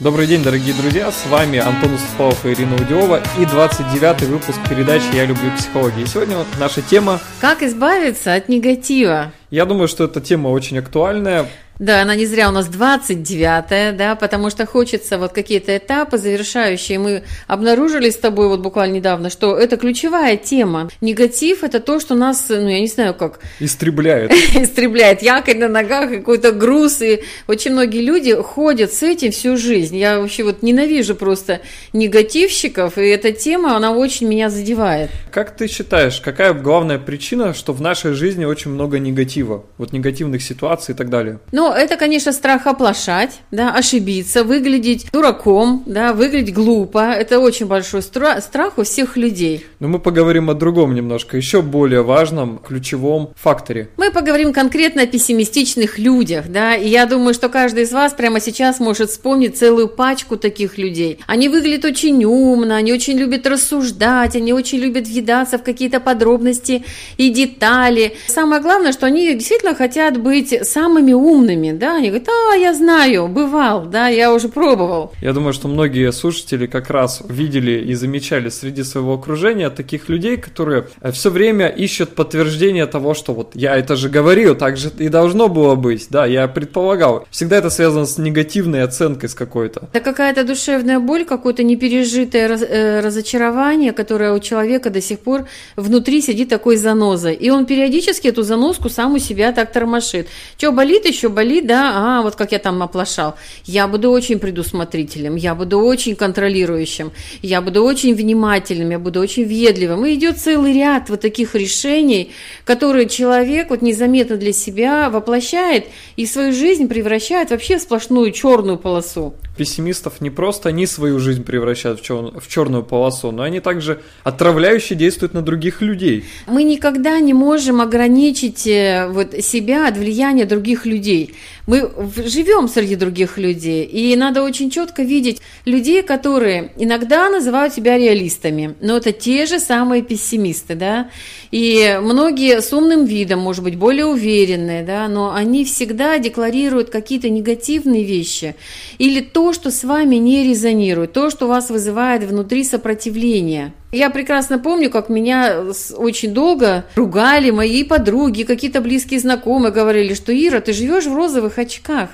Добрый день, дорогие друзья, с вами Антон Уступалов и Ирина Удиова и 29-й выпуск передачи «Я люблю психологию». И сегодня наша тема... Как избавиться от негатива? Я думаю, что эта тема очень актуальная, да, она не зря у нас 29-я, да, потому что хочется вот какие-то этапы завершающие. Мы обнаружили с тобой вот буквально недавно, что это ключевая тема. Негатив – это то, что нас, ну, я не знаю, как… Истребляет. Истребляет. Якорь на ногах, какой-то груз. И очень многие люди ходят с этим всю жизнь. Я вообще вот ненавижу просто негативщиков, и эта тема, она очень меня задевает. Как ты считаешь, какая главная причина, что в нашей жизни очень много негатива? Вот негативных ситуаций и так далее? Ну, это, конечно, страх оплошать, да, ошибиться, выглядеть дураком, да, выглядеть глупо. Это очень большой стра- страх у всех людей. Но мы поговорим о другом немножко, еще более важном, ключевом факторе. Мы поговорим конкретно о пессимистичных людях, да, и я думаю, что каждый из вас прямо сейчас может вспомнить целую пачку таких людей. Они выглядят очень умно, они очень любят рассуждать, они очень любят въедаться в какие-то подробности и детали. Самое главное, что они действительно хотят быть самыми умными, умными, да, они говорят, а, я знаю, бывал, да, я уже пробовал. Я думаю, что многие слушатели как раз видели и замечали среди своего окружения таких людей, которые э, все время ищут подтверждение того, что вот я это же говорил, так же и должно было быть, да, я предполагал. Всегда это связано с негативной оценкой с какой-то. Это какая-то душевная боль, какое-то непережитое раз, э, разочарование, которое у человека до сих пор внутри сидит такой занозой. И он периодически эту занозку сам у себя так тормошит. Что болит, еще болит болит, да, а вот как я там оплошал. Я буду очень предусмотрительным, я буду очень контролирующим, я буду очень внимательным, я буду очень ведливым. И идет целый ряд вот таких решений, которые человек вот незаметно для себя воплощает и свою жизнь превращает вообще в сплошную черную полосу. Пессимистов не просто они свою жизнь превращают в, чер... в черную полосу, но они также отравляюще действуют на других людей. Мы никогда не можем ограничить э, вот себя от влияния других людей. Мы живем среди других людей, и надо очень четко видеть людей, которые иногда называют себя реалистами, но это те же самые пессимисты, да, и многие с умным видом, может быть, более уверенные, да, но они всегда декларируют какие-то негативные вещи или то, что с вами не резонирует, то, что вас вызывает внутри сопротивление. Я прекрасно помню, как меня очень долго ругали мои подруги, какие-то близкие знакомые говорили, что Ира, ты живешь в розовых очках.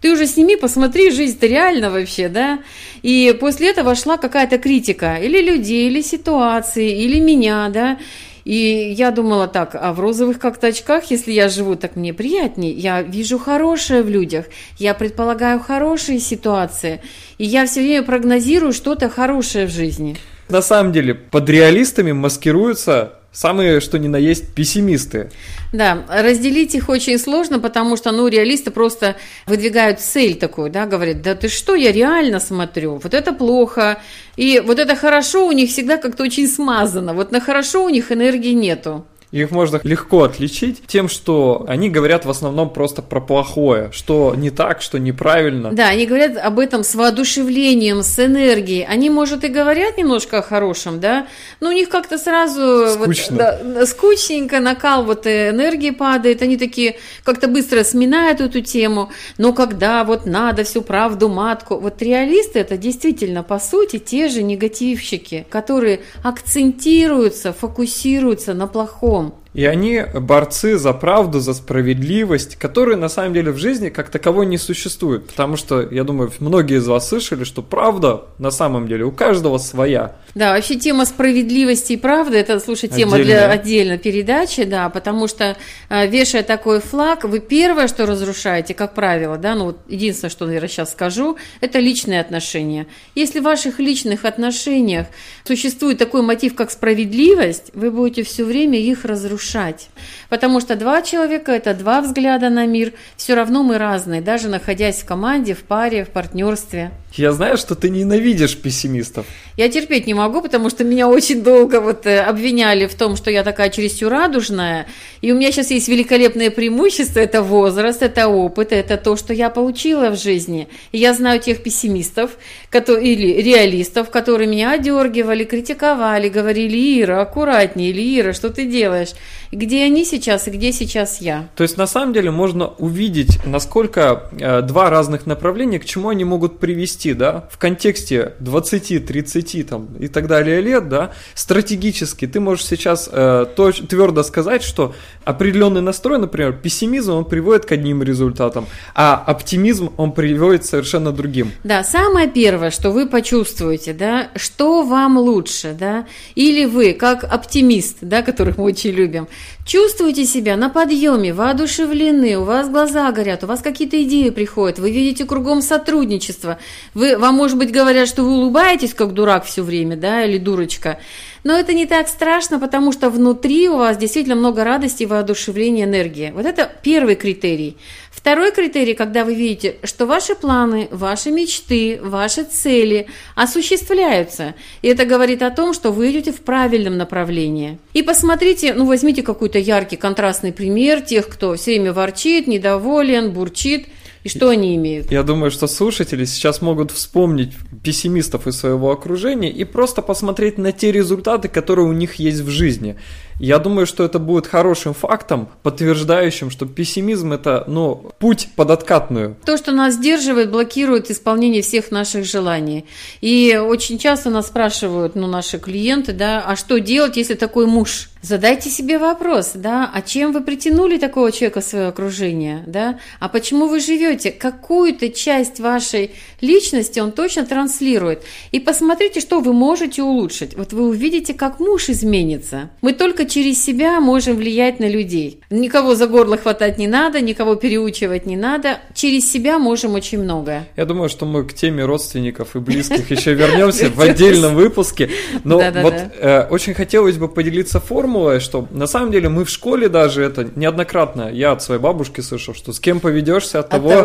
Ты уже сними, посмотри, жизнь-то реально вообще, да? И после этого шла какая-то критика или людей, или ситуации, или меня, да? И я думала так, а в розовых как-то очках, если я живу, так мне приятнее. Я вижу хорошее в людях, я предполагаю хорошие ситуации, и я все время прогнозирую что-то хорошее в жизни. На самом деле, под реалистами маскируются самые, что ни на есть, пессимисты. Да, разделить их очень сложно, потому что, ну, реалисты просто выдвигают цель такую, да, говорят, да ты что, я реально смотрю, вот это плохо, и вот это хорошо у них всегда как-то очень смазано, вот на хорошо у них энергии нету. Их можно легко отличить тем, что они говорят в основном просто про плохое, что не так, что неправильно. Да, они говорят об этом с воодушевлением, с энергией. Они, может, и говорят немножко о хорошем, да, но у них как-то сразу Скучно. Вот, да, скучненько, накал вот энергии падает, они такие как-то быстро сминают эту тему, но когда вот надо всю правду матку, вот реалисты это действительно, по сути, те же негативщики, которые акцентируются, фокусируются на плохом, И они борцы за правду, за справедливость, которые на самом деле в жизни как таковой не существуют. Потому что, я думаю, многие из вас слышали, что правда на самом деле у каждого своя. Да, вообще тема справедливости и правды, это, слушай, тема Отдельная. для отдельной передачи, да, потому что э, вешая такой флаг, вы первое, что разрушаете, как правило, да, ну вот единственное, что, наверное, сейчас скажу, это личные отношения. Если в ваших личных отношениях существует такой мотив, как справедливость, вы будете все время их разрушать разрушать. Потому что два человека – это два взгляда на мир. Все равно мы разные, даже находясь в команде, в паре, в партнерстве. Я знаю, что ты ненавидишь пессимистов. Я терпеть не могу, потому что меня очень долго вот э, обвиняли в том, что я такая чересчур радужная. И у меня сейчас есть великолепное преимущество – это возраст, это опыт, это то, что я получила в жизни. И я знаю тех пессимистов которые, или реалистов, которые меня одергивали, критиковали, говорили, Ира, аккуратнее, или Ира, что ты делаешь? Где они сейчас и где сейчас я? То есть на самом деле можно увидеть, насколько э, два разных направления, к чему они могут привести вести, да, в контексте 20, 30 там, и так далее лет, да, стратегически ты можешь сейчас э, то, твердо сказать, что определенный настрой, например, пессимизм, он приводит к одним результатам, а оптимизм, он приводит совершенно другим. Да, самое первое, что вы почувствуете, да, что вам лучше, да, или вы, как оптимист, да, которых мы очень любим, чувствуете себя на подъеме, воодушевлены, у вас глаза горят, у вас какие-то идеи приходят, вы видите кругом сотрудничество, вы, вам, может быть, говорят, что вы улыбаетесь, как дурак все время, да, или дурочка, но это не так страшно, потому что внутри у вас действительно много радости, воодушевления, энергии. Вот это первый критерий. Второй критерий, когда вы видите, что ваши планы, ваши мечты, ваши цели осуществляются. И это говорит о том, что вы идете в правильном направлении. И посмотрите, ну возьмите какой-то яркий контрастный пример тех, кто все время ворчит, недоволен, бурчит – и что они имеют? Я думаю, что слушатели сейчас могут вспомнить пессимистов из своего окружения и просто посмотреть на те результаты, которые у них есть в жизни. Я думаю, что это будет хорошим фактом, подтверждающим, что пессимизм это, ну, путь под откатную. То, что нас сдерживает, блокирует исполнение всех наших желаний. И очень часто нас спрашивают, ну, наши клиенты, да, а что делать, если такой муж? Задайте себе вопрос, да, а чем вы притянули такого человека в свое окружение, да, а почему вы живете, какую-то часть вашей личности он точно транслирует. И посмотрите, что вы можете улучшить. Вот вы увидите, как муж изменится. Мы только через себя можем влиять на людей. Никого за горло хватать не надо, никого переучивать не надо. Через себя можем очень многое. Я думаю, что мы к теме родственников и близких еще вернемся в отдельном выпуске. Но вот э, очень хотелось бы поделиться формулой, что на самом деле мы в школе даже это неоднократно, я от своей бабушки слышал, что с кем поведешься, от того...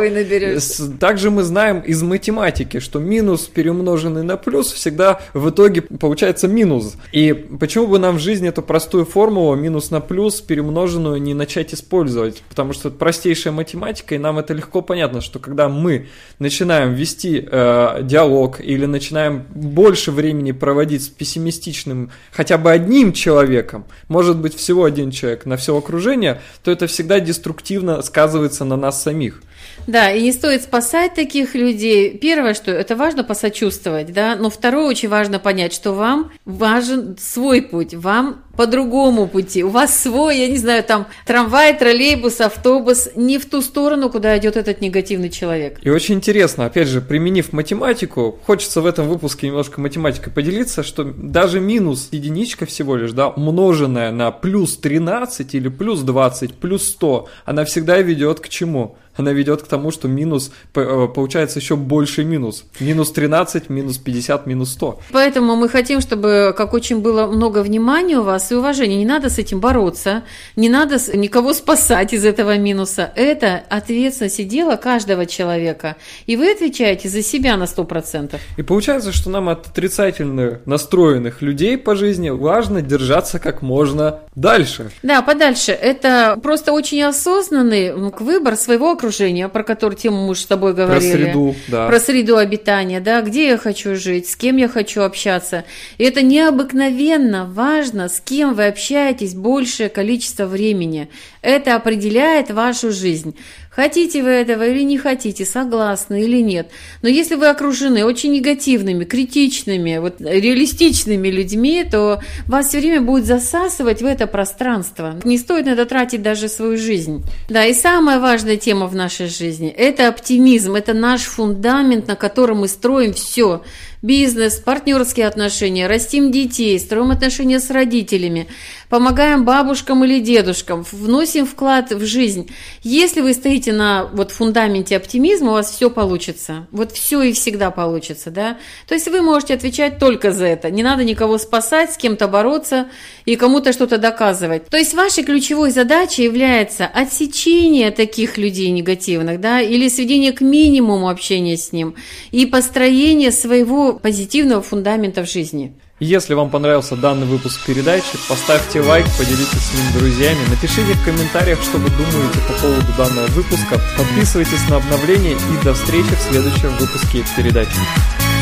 Также мы знаем из математики, что минус перемноженный на плюс всегда в итоге получается минус. И почему бы нам в жизни эту простую формулу минус на плюс перемноженную не начать использовать, потому что это простейшая математика, и нам это легко понятно, что когда мы начинаем вести э, диалог или начинаем больше времени проводить с пессимистичным хотя бы одним человеком, может быть всего один человек на все окружение, то это всегда деструктивно сказывается на нас самих. Да, и не стоит спасать таких людей. Первое, что это важно посочувствовать, да, но второе, очень важно понять, что вам важен свой путь, вам по другому пути. У вас свой, я не знаю, там трамвай, троллейбус, автобус, не в ту сторону, куда идет этот негативный человек. И очень интересно, опять же, применив математику, хочется в этом выпуске немножко математикой поделиться, что даже минус единичка всего лишь, да, умноженная на плюс 13 или плюс 20, плюс 100, она всегда ведет к чему? Она ведет к тому, что минус, э, получается еще больше минус. Минус 13, минус 50, минус 100. Поэтому мы хотим, чтобы как очень было много внимания у вас и уважения. Не надо с этим бороться, не надо никого спасать из этого минуса. Это ответственность и дело каждого человека. И вы отвечаете за себя на 100%. И получается, что нам от отрицательно настроенных людей по жизни важно держаться как можно дальше. Да, подальше. Это просто очень осознанный выбор своего окружения, про которую тему мы с тобой говорили. Про среду, да. Про среду обитания, да, где я хочу жить, с кем я хочу общаться. И это необыкновенно важно, с кем вы общаетесь большее количество времени. Это определяет вашу жизнь. Хотите вы этого или не хотите, согласны или нет. Но если вы окружены очень негативными, критичными, вот, реалистичными людьми, то вас все время будет засасывать в это пространство. Не стоит на это тратить даже свою жизнь. Да, и самая важная тема в нашей жизни – это оптимизм, это наш фундамент, на котором мы строим все бизнес, партнерские отношения, растим детей, строим отношения с родителями, помогаем бабушкам или дедушкам, вносим вклад в жизнь. Если вы стоите на вот фундаменте оптимизма, у вас все получится. Вот все и всегда получится, да. То есть вы можете отвечать только за это. Не надо никого спасать, с кем-то бороться и кому-то что-то доказывать. То есть вашей ключевой задачей является отсечение таких людей негативных, да, или сведение к минимуму общения с ним и построение своего позитивного фундамента в жизни. Если вам понравился данный выпуск передачи, поставьте лайк, поделитесь с ним друзьями, напишите в комментариях, что вы думаете по поводу данного выпуска, подписывайтесь на обновления и до встречи в следующем выпуске передачи.